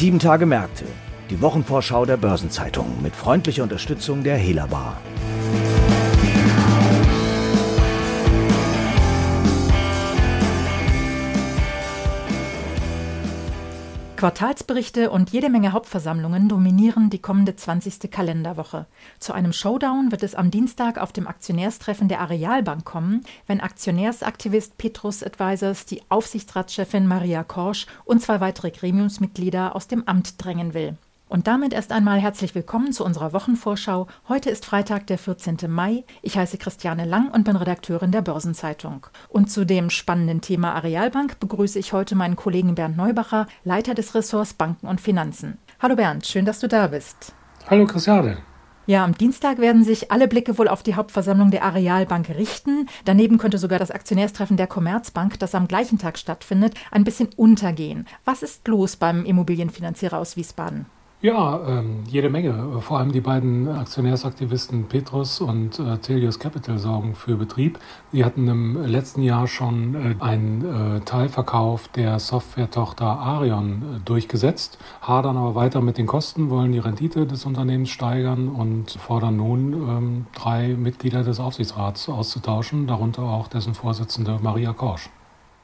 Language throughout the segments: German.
Sieben Tage Märkte. Die Wochenvorschau der Börsenzeitung mit freundlicher Unterstützung der Hela Quartalsberichte und jede Menge Hauptversammlungen dominieren die kommende 20. Kalenderwoche. Zu einem Showdown wird es am Dienstag auf dem Aktionärstreffen der Arealbank kommen, wenn Aktionärsaktivist Petrus Advisors die Aufsichtsratschefin Maria Korsch und zwei weitere Gremiumsmitglieder aus dem Amt drängen will. Und damit erst einmal herzlich willkommen zu unserer Wochenvorschau. Heute ist Freitag, der 14. Mai. Ich heiße Christiane Lang und bin Redakteurin der Börsenzeitung. Und zu dem spannenden Thema Arealbank begrüße ich heute meinen Kollegen Bernd Neubacher, Leiter des Ressorts Banken und Finanzen. Hallo Bernd, schön, dass du da bist. Hallo Christiane. Ja, am Dienstag werden sich alle Blicke wohl auf die Hauptversammlung der Arealbank richten. Daneben könnte sogar das Aktionärstreffen der Commerzbank, das am gleichen Tag stattfindet, ein bisschen untergehen. Was ist los beim Immobilienfinanzierer aus Wiesbaden? Ja, ähm, jede Menge. Vor allem die beiden Aktionärsaktivisten Petrus und äh, Telius Capital sorgen für Betrieb. Sie hatten im letzten Jahr schon äh, einen äh, Teilverkauf der Softwaretochter Arion äh, durchgesetzt, hadern aber weiter mit den Kosten, wollen die Rendite des Unternehmens steigern und fordern nun ähm, drei Mitglieder des Aufsichtsrats auszutauschen, darunter auch dessen Vorsitzende Maria Korsch.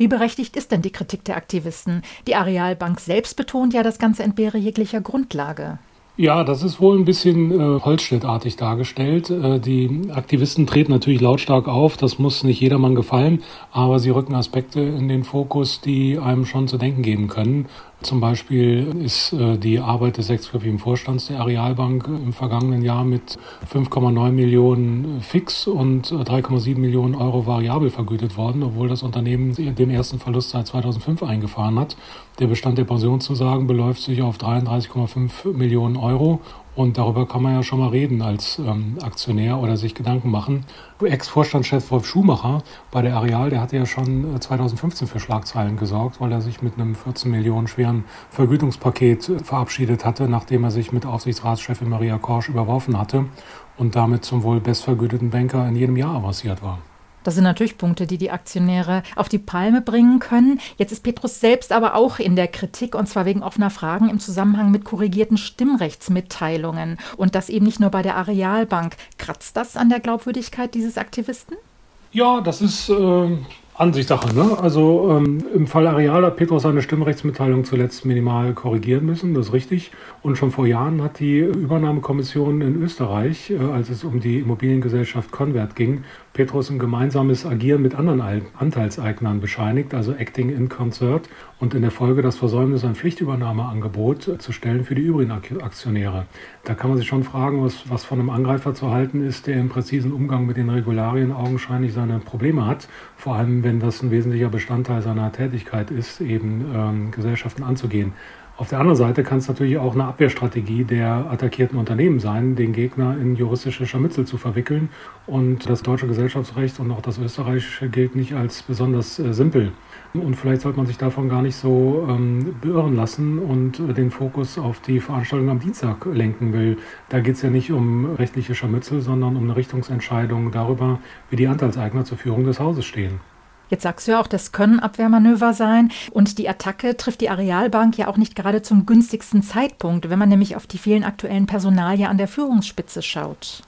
Wie berechtigt ist denn die Kritik der Aktivisten? Die Arealbank selbst betont ja, das Ganze entbehre jeglicher Grundlage. Ja, das ist wohl ein bisschen äh, Holzschnittartig dargestellt. Äh, die Aktivisten treten natürlich lautstark auf, das muss nicht jedermann gefallen, aber sie rücken Aspekte in den Fokus, die einem schon zu denken geben können. Zum Beispiel ist äh, die Arbeit des sechsköpfigen Vorstands der Arealbank im vergangenen Jahr mit 5,9 Millionen fix und 3,7 Millionen Euro variabel vergütet worden, obwohl das Unternehmen den ersten Verlust seit 2005 eingefahren hat. Der Bestand der Pensionszusagen beläuft sich auf 33,5 Millionen Euro und darüber kann man ja schon mal reden als ähm, Aktionär oder sich Gedanken machen. Ex-Vorstandschef Wolf Schumacher bei der Areal, der hatte ja schon 2015 äh, für Schlagzeilen gesorgt, weil er sich mit einem 14 Millionen schweren Vergütungspaket äh, verabschiedet hatte, nachdem er sich mit Aufsichtsratschefin Maria Korsch überworfen hatte und damit zum wohl bestvergüteten Banker in jedem Jahr avanciert war. Das sind natürlich Punkte, die die Aktionäre auf die Palme bringen können. Jetzt ist Petrus selbst aber auch in der Kritik und zwar wegen offener Fragen im Zusammenhang mit korrigierten Stimmrechtsmitteilungen und das eben nicht nur bei der Arealbank. Kratzt das an der Glaubwürdigkeit dieses Aktivisten? Ja, das ist äh, Ansichtssache. Ne? Also ähm, im Fall Areal hat Petrus seine Stimmrechtsmitteilung zuletzt minimal korrigieren müssen, das ist richtig. Und schon vor Jahren hat die Übernahmekommission in Österreich, äh, als es um die Immobiliengesellschaft Convert ging, Petrus ein gemeinsames Agieren mit anderen Anteilseignern bescheinigt, also Acting in Concert, und in der Folge das Versäumnis, ein Pflichtübernahmeangebot zu stellen für die übrigen Aktionäre. Da kann man sich schon fragen, was, was von einem Angreifer zu halten ist, der im präzisen Umgang mit den Regularien augenscheinlich seine Probleme hat, vor allem wenn das ein wesentlicher Bestandteil seiner Tätigkeit ist, eben ähm, Gesellschaften anzugehen. Auf der anderen Seite kann es natürlich auch eine Abwehrstrategie der attackierten Unternehmen sein, den Gegner in juristische Scharmützel zu verwickeln. Und das deutsche Gesellschaftsrecht und auch das österreichische gilt nicht als besonders äh, simpel. Und vielleicht sollte man sich davon gar nicht so ähm, beirren lassen und äh, den Fokus auf die Veranstaltung am Dienstag lenken will. Da geht es ja nicht um rechtliche Scharmützel, sondern um eine Richtungsentscheidung darüber, wie die Anteilseigner zur Führung des Hauses stehen. Jetzt sagst du ja auch, das können Abwehrmanöver sein. Und die Attacke trifft die Arealbank ja auch nicht gerade zum günstigsten Zeitpunkt, wenn man nämlich auf die vielen aktuellen Personalien an der Führungsspitze schaut.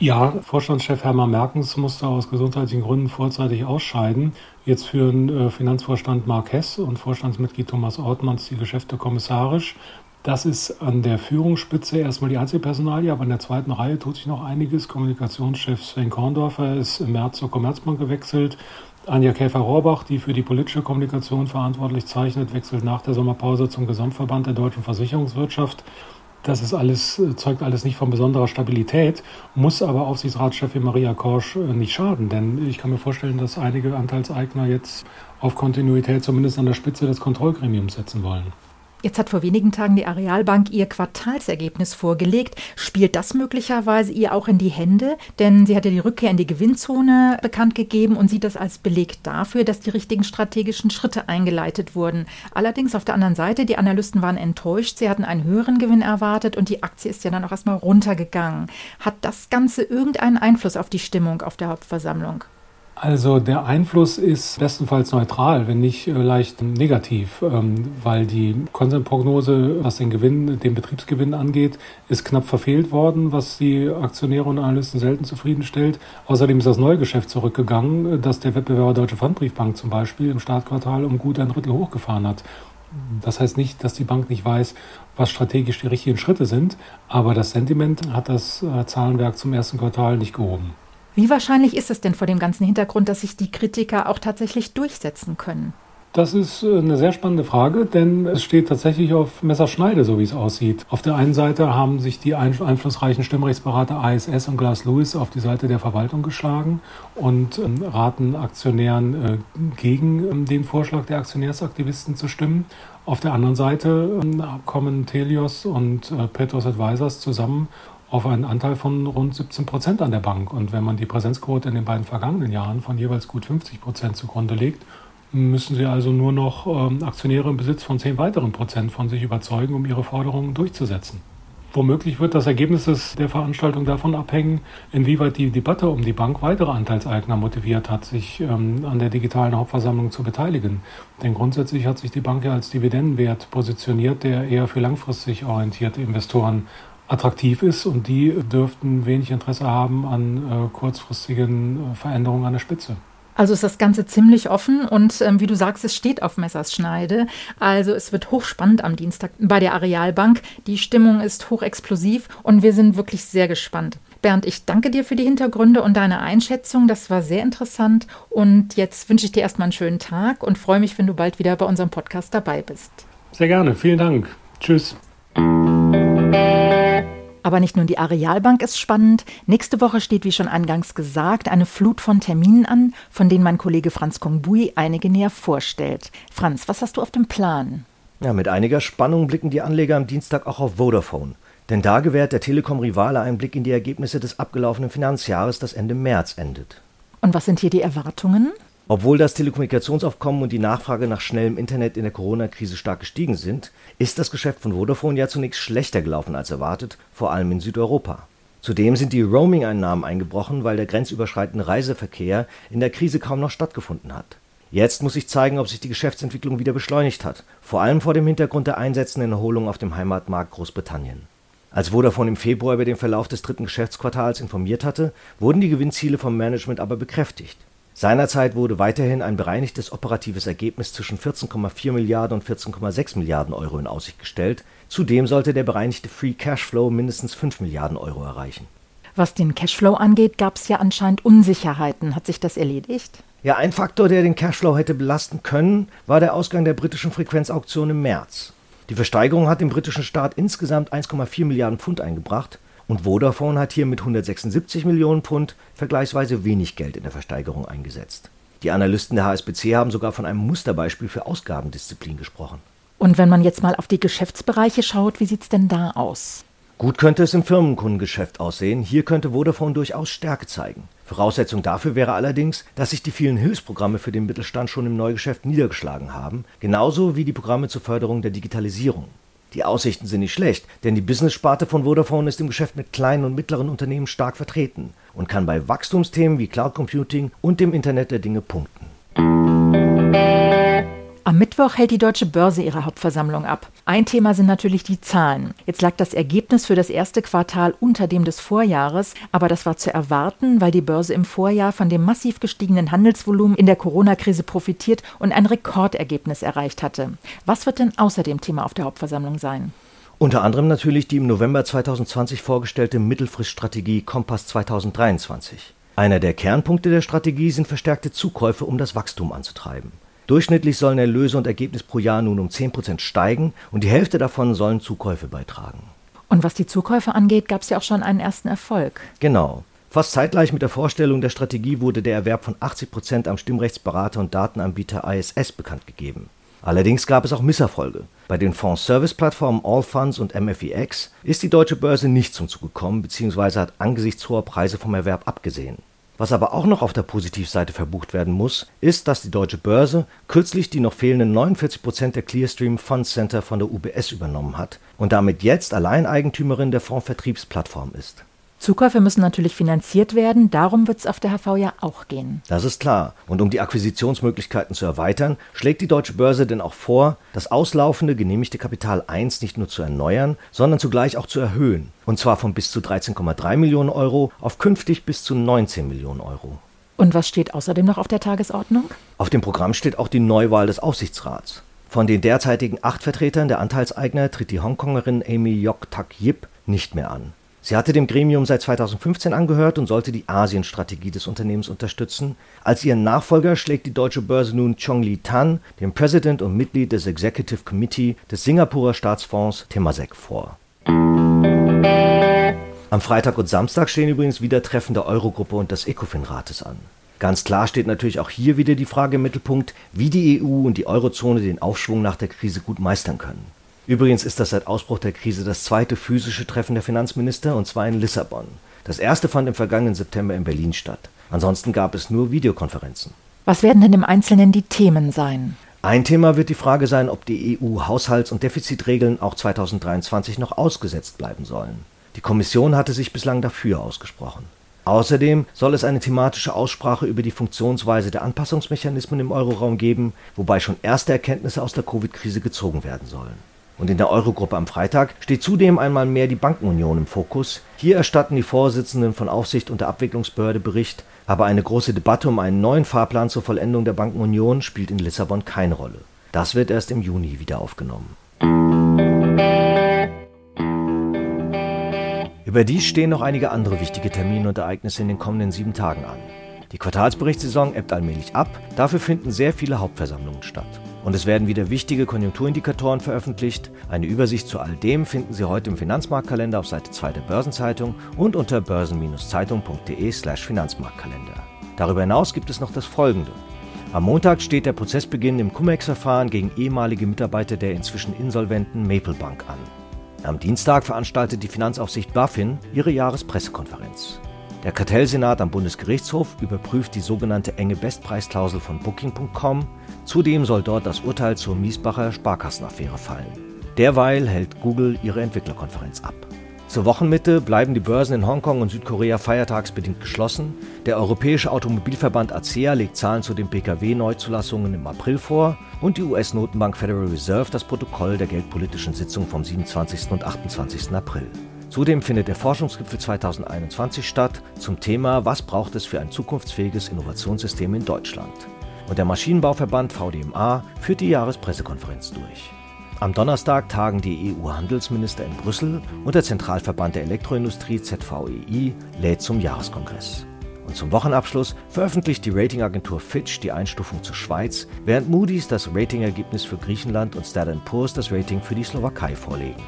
Ja, Vorstandschef Hermann Merkens musste aus gesundheitlichen Gründen vorzeitig ausscheiden. Jetzt führen äh, Finanzvorstand Mark Hess und Vorstandsmitglied Thomas Ortmanns die Geschäfte kommissarisch. Das ist an der Führungsspitze erstmal die Einzelpersonalie, aber in der zweiten Reihe tut sich noch einiges. Kommunikationschef Sven Korndorfer ist im März zur Commerzbank gewechselt. Anja Käfer-Rohrbach, die für die politische Kommunikation verantwortlich zeichnet, wechselt nach der Sommerpause zum Gesamtverband der deutschen Versicherungswirtschaft. Das ist alles, zeugt alles nicht von besonderer Stabilität, muss aber Aufsichtsratschefin Maria Korsch äh, nicht schaden, denn ich kann mir vorstellen, dass einige Anteilseigner jetzt auf Kontinuität zumindest an der Spitze des Kontrollgremiums setzen wollen. Jetzt hat vor wenigen Tagen die Arealbank ihr Quartalsergebnis vorgelegt. Spielt das möglicherweise ihr auch in die Hände? Denn sie hat ja die Rückkehr in die Gewinnzone bekannt gegeben und sieht das als Beleg dafür, dass die richtigen strategischen Schritte eingeleitet wurden. Allerdings auf der anderen Seite, die Analysten waren enttäuscht. Sie hatten einen höheren Gewinn erwartet und die Aktie ist ja dann auch erstmal runtergegangen. Hat das Ganze irgendeinen Einfluss auf die Stimmung auf der Hauptversammlung? Also der Einfluss ist bestenfalls neutral, wenn nicht äh, leicht negativ, ähm, weil die Konsensprognose, was den Gewinn, den Betriebsgewinn angeht, ist knapp verfehlt worden, was die Aktionäre und Analysten selten zufriedenstellt. Außerdem ist das Neugeschäft zurückgegangen, dass der Wettbewerber Deutsche Pfandbriefbank zum Beispiel im Startquartal um gut ein Drittel hochgefahren hat. Das heißt nicht, dass die Bank nicht weiß, was strategisch die richtigen Schritte sind, aber das Sentiment hat das äh, Zahlenwerk zum ersten Quartal nicht gehoben. Wie wahrscheinlich ist es denn vor dem ganzen Hintergrund, dass sich die Kritiker auch tatsächlich durchsetzen können? Das ist äh, eine sehr spannende Frage, denn es steht tatsächlich auf Messerschneide, so wie es aussieht. Auf der einen Seite haben sich die einflussreichen Stimmrechtsberater ISS und Glass Lewis auf die Seite der Verwaltung geschlagen und ähm, raten Aktionären äh, gegen ähm, den Vorschlag der Aktionärsaktivisten zu stimmen. Auf der anderen Seite ähm, kommen Telios und äh, Petros Advisors zusammen auf einen Anteil von rund 17 Prozent an der Bank. Und wenn man die Präsenzquote in den beiden vergangenen Jahren von jeweils gut 50 Prozent zugrunde legt, müssen sie also nur noch ähm, Aktionäre im Besitz von 10 weiteren Prozent von sich überzeugen, um ihre Forderungen durchzusetzen. Womöglich wird das Ergebnis der Veranstaltung davon abhängen, inwieweit die Debatte um die Bank weitere Anteilseigner motiviert hat, sich ähm, an der digitalen Hauptversammlung zu beteiligen. Denn grundsätzlich hat sich die Bank ja als Dividendenwert positioniert, der eher für langfristig orientierte Investoren attraktiv ist und die dürften wenig Interesse haben an äh, kurzfristigen äh, Veränderungen an der Spitze. Also ist das Ganze ziemlich offen und ähm, wie du sagst, es steht auf Messers Schneide. Also es wird hochspannend am Dienstag bei der Arealbank. Die Stimmung ist hochexplosiv und wir sind wirklich sehr gespannt. Bernd, ich danke dir für die Hintergründe und deine Einschätzung. Das war sehr interessant. Und jetzt wünsche ich dir erstmal einen schönen Tag und freue mich, wenn du bald wieder bei unserem Podcast dabei bist. Sehr gerne. Vielen Dank. Tschüss. Aber nicht nur die Arealbank ist spannend. Nächste Woche steht, wie schon eingangs gesagt, eine Flut von Terminen an, von denen mein Kollege Franz Kongbui einige näher vorstellt. Franz, was hast du auf dem Plan? Ja, mit einiger Spannung blicken die Anleger am Dienstag auch auf Vodafone. Denn da gewährt der Telekom-Rivale einen Blick in die Ergebnisse des abgelaufenen Finanzjahres, das Ende März endet. Und was sind hier die Erwartungen? Obwohl das Telekommunikationsaufkommen und die Nachfrage nach schnellem Internet in der Corona-Krise stark gestiegen sind, ist das Geschäft von Vodafone ja zunächst schlechter gelaufen als erwartet, vor allem in Südeuropa. Zudem sind die Roaming-Einnahmen eingebrochen, weil der grenzüberschreitende Reiseverkehr in der Krise kaum noch stattgefunden hat. Jetzt muss sich zeigen, ob sich die Geschäftsentwicklung wieder beschleunigt hat, vor allem vor dem Hintergrund der einsetzenden Erholung auf dem Heimatmarkt Großbritannien. Als Vodafone im Februar über den Verlauf des dritten Geschäftsquartals informiert hatte, wurden die Gewinnziele vom Management aber bekräftigt. Seinerzeit wurde weiterhin ein bereinigtes operatives Ergebnis zwischen 14,4 Milliarden und 14,6 Milliarden Euro in Aussicht gestellt, zudem sollte der bereinigte Free Cashflow mindestens 5 Milliarden Euro erreichen. Was den Cashflow angeht, gab es ja anscheinend Unsicherheiten. Hat sich das erledigt? Ja, ein Faktor, der den Cashflow hätte belasten können, war der Ausgang der britischen Frequenzauktion im März. Die Versteigerung hat dem britischen Staat insgesamt 1,4 Milliarden Pfund eingebracht und Vodafone hat hier mit 176 Millionen Pfund vergleichsweise wenig Geld in der Versteigerung eingesetzt. Die Analysten der HSBC haben sogar von einem Musterbeispiel für Ausgabendisziplin gesprochen. Und wenn man jetzt mal auf die Geschäftsbereiche schaut, wie sieht es denn da aus? Gut könnte es im Firmenkundengeschäft aussehen. Hier könnte Vodafone durchaus Stärke zeigen. Voraussetzung dafür wäre allerdings, dass sich die vielen Hilfsprogramme für den Mittelstand schon im Neugeschäft niedergeschlagen haben, genauso wie die Programme zur Förderung der Digitalisierung. Die Aussichten sind nicht schlecht, denn die Business-Sparte von Vodafone ist im Geschäft mit kleinen und mittleren Unternehmen stark vertreten und kann bei Wachstumsthemen wie Cloud Computing und dem Internet der Dinge punkten. Am Mittwoch hält die Deutsche Börse ihre Hauptversammlung ab. Ein Thema sind natürlich die Zahlen. Jetzt lag das Ergebnis für das erste Quartal unter dem des Vorjahres, aber das war zu erwarten, weil die Börse im Vorjahr von dem massiv gestiegenen Handelsvolumen in der Corona-Krise profitiert und ein Rekordergebnis erreicht hatte. Was wird denn außer dem Thema auf der Hauptversammlung sein? Unter anderem natürlich die im November 2020 vorgestellte Mittelfriststrategie Kompass 2023. Einer der Kernpunkte der Strategie sind verstärkte Zukäufe, um das Wachstum anzutreiben. Durchschnittlich sollen Erlöse und Ergebnis pro Jahr nun um 10 Prozent steigen und die Hälfte davon sollen Zukäufe beitragen. Und was die Zukäufe angeht, gab es ja auch schon einen ersten Erfolg. Genau. Fast zeitgleich mit der Vorstellung der Strategie wurde der Erwerb von 80 Prozent am Stimmrechtsberater und Datenanbieter ISS bekannt gegeben. Allerdings gab es auch Misserfolge. Bei den Fonds-Service-Plattformen Allfunds und MFEX ist die deutsche Börse nicht zum Zug gekommen bzw. hat angesichts hoher Preise vom Erwerb abgesehen. Was aber auch noch auf der Positivseite verbucht werden muss, ist, dass die Deutsche Börse kürzlich die noch fehlenden 49 Prozent der Clearstream Fund Center von der UBS übernommen hat und damit jetzt Alleineigentümerin der Fondsvertriebsplattform ist. Zukäufe müssen natürlich finanziert werden, darum wird es auf der HV ja auch gehen. Das ist klar. Und um die Akquisitionsmöglichkeiten zu erweitern, schlägt die Deutsche Börse denn auch vor, das auslaufende genehmigte Kapital 1 nicht nur zu erneuern, sondern zugleich auch zu erhöhen. Und zwar von bis zu 13,3 Millionen Euro auf künftig bis zu 19 Millionen Euro. Und was steht außerdem noch auf der Tagesordnung? Auf dem Programm steht auch die Neuwahl des Aufsichtsrats. Von den derzeitigen acht Vertretern der Anteilseigner tritt die Hongkongerin Amy Yok Tak Yip nicht mehr an. Sie hatte dem Gremium seit 2015 angehört und sollte die Asienstrategie des Unternehmens unterstützen. Als ihren Nachfolger schlägt die deutsche Börse nun Chong Li Tan, den President und Mitglied des Executive Committee des Singapurer Staatsfonds Temasek vor. Am Freitag und Samstag stehen übrigens wieder Treffen der Eurogruppe und des ECOFIN-Rates an. Ganz klar steht natürlich auch hier wieder die Frage im Mittelpunkt, wie die EU und die Eurozone den Aufschwung nach der Krise gut meistern können. Übrigens ist das seit Ausbruch der Krise das zweite physische Treffen der Finanzminister, und zwar in Lissabon. Das erste fand im vergangenen September in Berlin statt. Ansonsten gab es nur Videokonferenzen. Was werden denn im Einzelnen die Themen sein? Ein Thema wird die Frage sein, ob die EU-Haushalts- und Defizitregeln auch 2023 noch ausgesetzt bleiben sollen. Die Kommission hatte sich bislang dafür ausgesprochen. Außerdem soll es eine thematische Aussprache über die Funktionsweise der Anpassungsmechanismen im Euroraum geben, wobei schon erste Erkenntnisse aus der Covid-Krise gezogen werden sollen. Und in der Eurogruppe am Freitag steht zudem einmal mehr die Bankenunion im Fokus. Hier erstatten die Vorsitzenden von Aufsicht und der Abwicklungsbehörde Bericht, aber eine große Debatte um einen neuen Fahrplan zur Vollendung der Bankenunion spielt in Lissabon keine Rolle. Das wird erst im Juni wieder aufgenommen. Überdies stehen noch einige andere wichtige Termine und Ereignisse in den kommenden sieben Tagen an. Die Quartalsberichtssaison ebbt allmählich ab, dafür finden sehr viele Hauptversammlungen statt. Und es werden wieder wichtige Konjunkturindikatoren veröffentlicht. Eine Übersicht zu all dem finden Sie heute im Finanzmarktkalender auf Seite 2 der Börsenzeitung und unter börsen-zeitung.de/slash Finanzmarktkalender. Darüber hinaus gibt es noch das folgende. Am Montag steht der Prozessbeginn im Cum-Ex-Verfahren gegen ehemalige Mitarbeiter der inzwischen insolventen Maple Bank an. Am Dienstag veranstaltet die Finanzaufsicht BaFin ihre Jahrespressekonferenz. Der Kartellsenat am Bundesgerichtshof überprüft die sogenannte enge Bestpreisklausel von Booking.com. Zudem soll dort das Urteil zur Miesbacher Sparkassenaffäre fallen. Derweil hält Google ihre Entwicklerkonferenz ab. Zur Wochenmitte bleiben die Börsen in Hongkong und Südkorea feiertagsbedingt geschlossen. Der Europäische Automobilverband ACEA legt Zahlen zu den Pkw-Neuzulassungen im April vor und die US-Notenbank Federal Reserve das Protokoll der geldpolitischen Sitzung vom 27. und 28. April. Zudem findet der Forschungsgipfel 2021 statt zum Thema Was braucht es für ein zukunftsfähiges Innovationssystem in Deutschland? Und der Maschinenbauverband VDMA führt die Jahrespressekonferenz durch. Am Donnerstag tagen die EU-Handelsminister in Brüssel und der Zentralverband der Elektroindustrie ZVEI lädt zum Jahreskongress. Und zum Wochenabschluss veröffentlicht die Ratingagentur Fitch die Einstufung zur Schweiz, während Moody's das Ratingergebnis für Griechenland und Standard Poor's das Rating für die Slowakei vorlegen.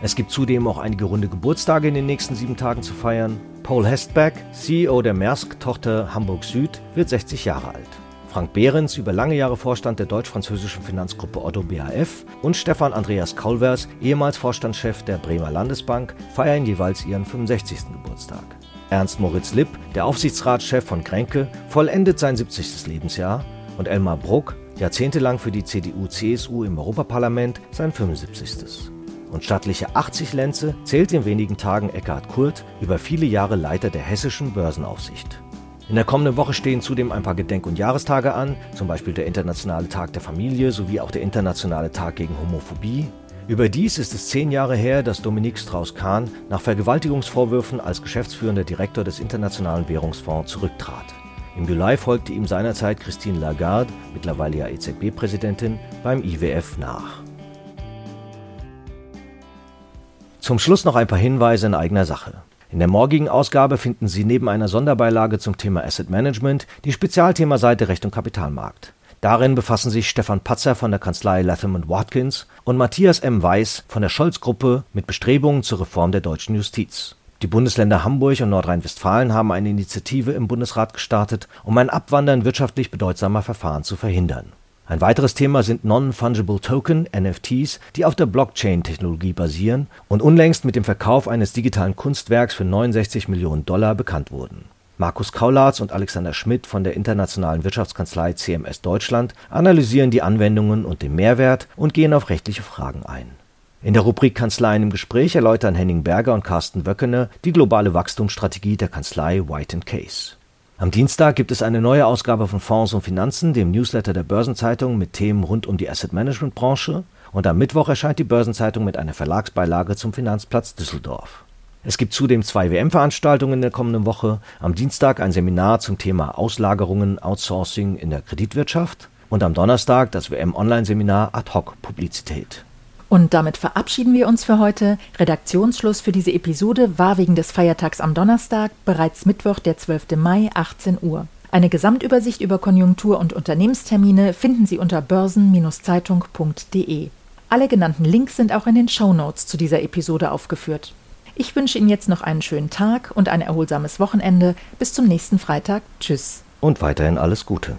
Es gibt zudem auch einige runde Geburtstage in den nächsten sieben Tagen zu feiern. Paul Hestback, CEO der Maersk-Tochter Hamburg Süd, wird 60 Jahre alt. Frank Behrens, über lange Jahre Vorstand der deutsch-französischen Finanzgruppe Otto BAF und Stefan Andreas Kaulvers, ehemals Vorstandschef der Bremer Landesbank, feiern jeweils ihren 65. Geburtstag. Ernst Moritz Lipp, der Aufsichtsratschef von Kränke, vollendet sein 70. Lebensjahr und Elmar Bruck, jahrzehntelang für die CDU-CSU im Europaparlament, sein 75. Und stattliche 80 Lenze zählt in wenigen Tagen Eckhard Kurt, über viele Jahre Leiter der hessischen Börsenaufsicht. In der kommenden Woche stehen zudem ein paar Gedenk- und Jahrestage an, zum Beispiel der Internationale Tag der Familie sowie auch der Internationale Tag gegen Homophobie. Überdies ist es zehn Jahre her, dass Dominique Strauss-Kahn nach Vergewaltigungsvorwürfen als geschäftsführender Direktor des Internationalen Währungsfonds zurücktrat. Im Juli folgte ihm seinerzeit Christine Lagarde, mittlerweile ja EZB-Präsidentin, beim IWF nach. Zum Schluss noch ein paar Hinweise in eigener Sache. In der morgigen Ausgabe finden Sie neben einer Sonderbeilage zum Thema Asset Management die Spezialthemaseite Recht und Kapitalmarkt. Darin befassen sich Stefan Patzer von der Kanzlei Latham Watkins und Matthias M. Weiß von der Scholz-Gruppe mit Bestrebungen zur Reform der deutschen Justiz. Die Bundesländer Hamburg und Nordrhein-Westfalen haben eine Initiative im Bundesrat gestartet, um ein Abwandern wirtschaftlich bedeutsamer Verfahren zu verhindern. Ein weiteres Thema sind Non-Fungible Token, NFTs, die auf der Blockchain-Technologie basieren und unlängst mit dem Verkauf eines digitalen Kunstwerks für 69 Millionen Dollar bekannt wurden. Markus Kaulatz und Alexander Schmidt von der internationalen Wirtschaftskanzlei CMS Deutschland analysieren die Anwendungen und den Mehrwert und gehen auf rechtliche Fragen ein. In der Rubrik Kanzleien im Gespräch erläutern Henning Berger und Carsten Wöckene die globale Wachstumsstrategie der Kanzlei White Case. Am Dienstag gibt es eine neue Ausgabe von Fonds und Finanzen, dem Newsletter der Börsenzeitung mit Themen rund um die Asset Management Branche. Und am Mittwoch erscheint die Börsenzeitung mit einer Verlagsbeilage zum Finanzplatz Düsseldorf. Es gibt zudem zwei WM-Veranstaltungen in der kommenden Woche. Am Dienstag ein Seminar zum Thema Auslagerungen, Outsourcing in der Kreditwirtschaft und am Donnerstag das WM-Online-Seminar Ad-Hoc-Publizität. Und damit verabschieden wir uns für heute. Redaktionsschluss für diese Episode war wegen des Feiertags am Donnerstag bereits Mittwoch, der 12. Mai, 18 Uhr. Eine Gesamtübersicht über Konjunktur- und Unternehmenstermine finden Sie unter börsen-zeitung.de. Alle genannten Links sind auch in den Show Notes zu dieser Episode aufgeführt. Ich wünsche Ihnen jetzt noch einen schönen Tag und ein erholsames Wochenende. Bis zum nächsten Freitag. Tschüss. Und weiterhin alles Gute.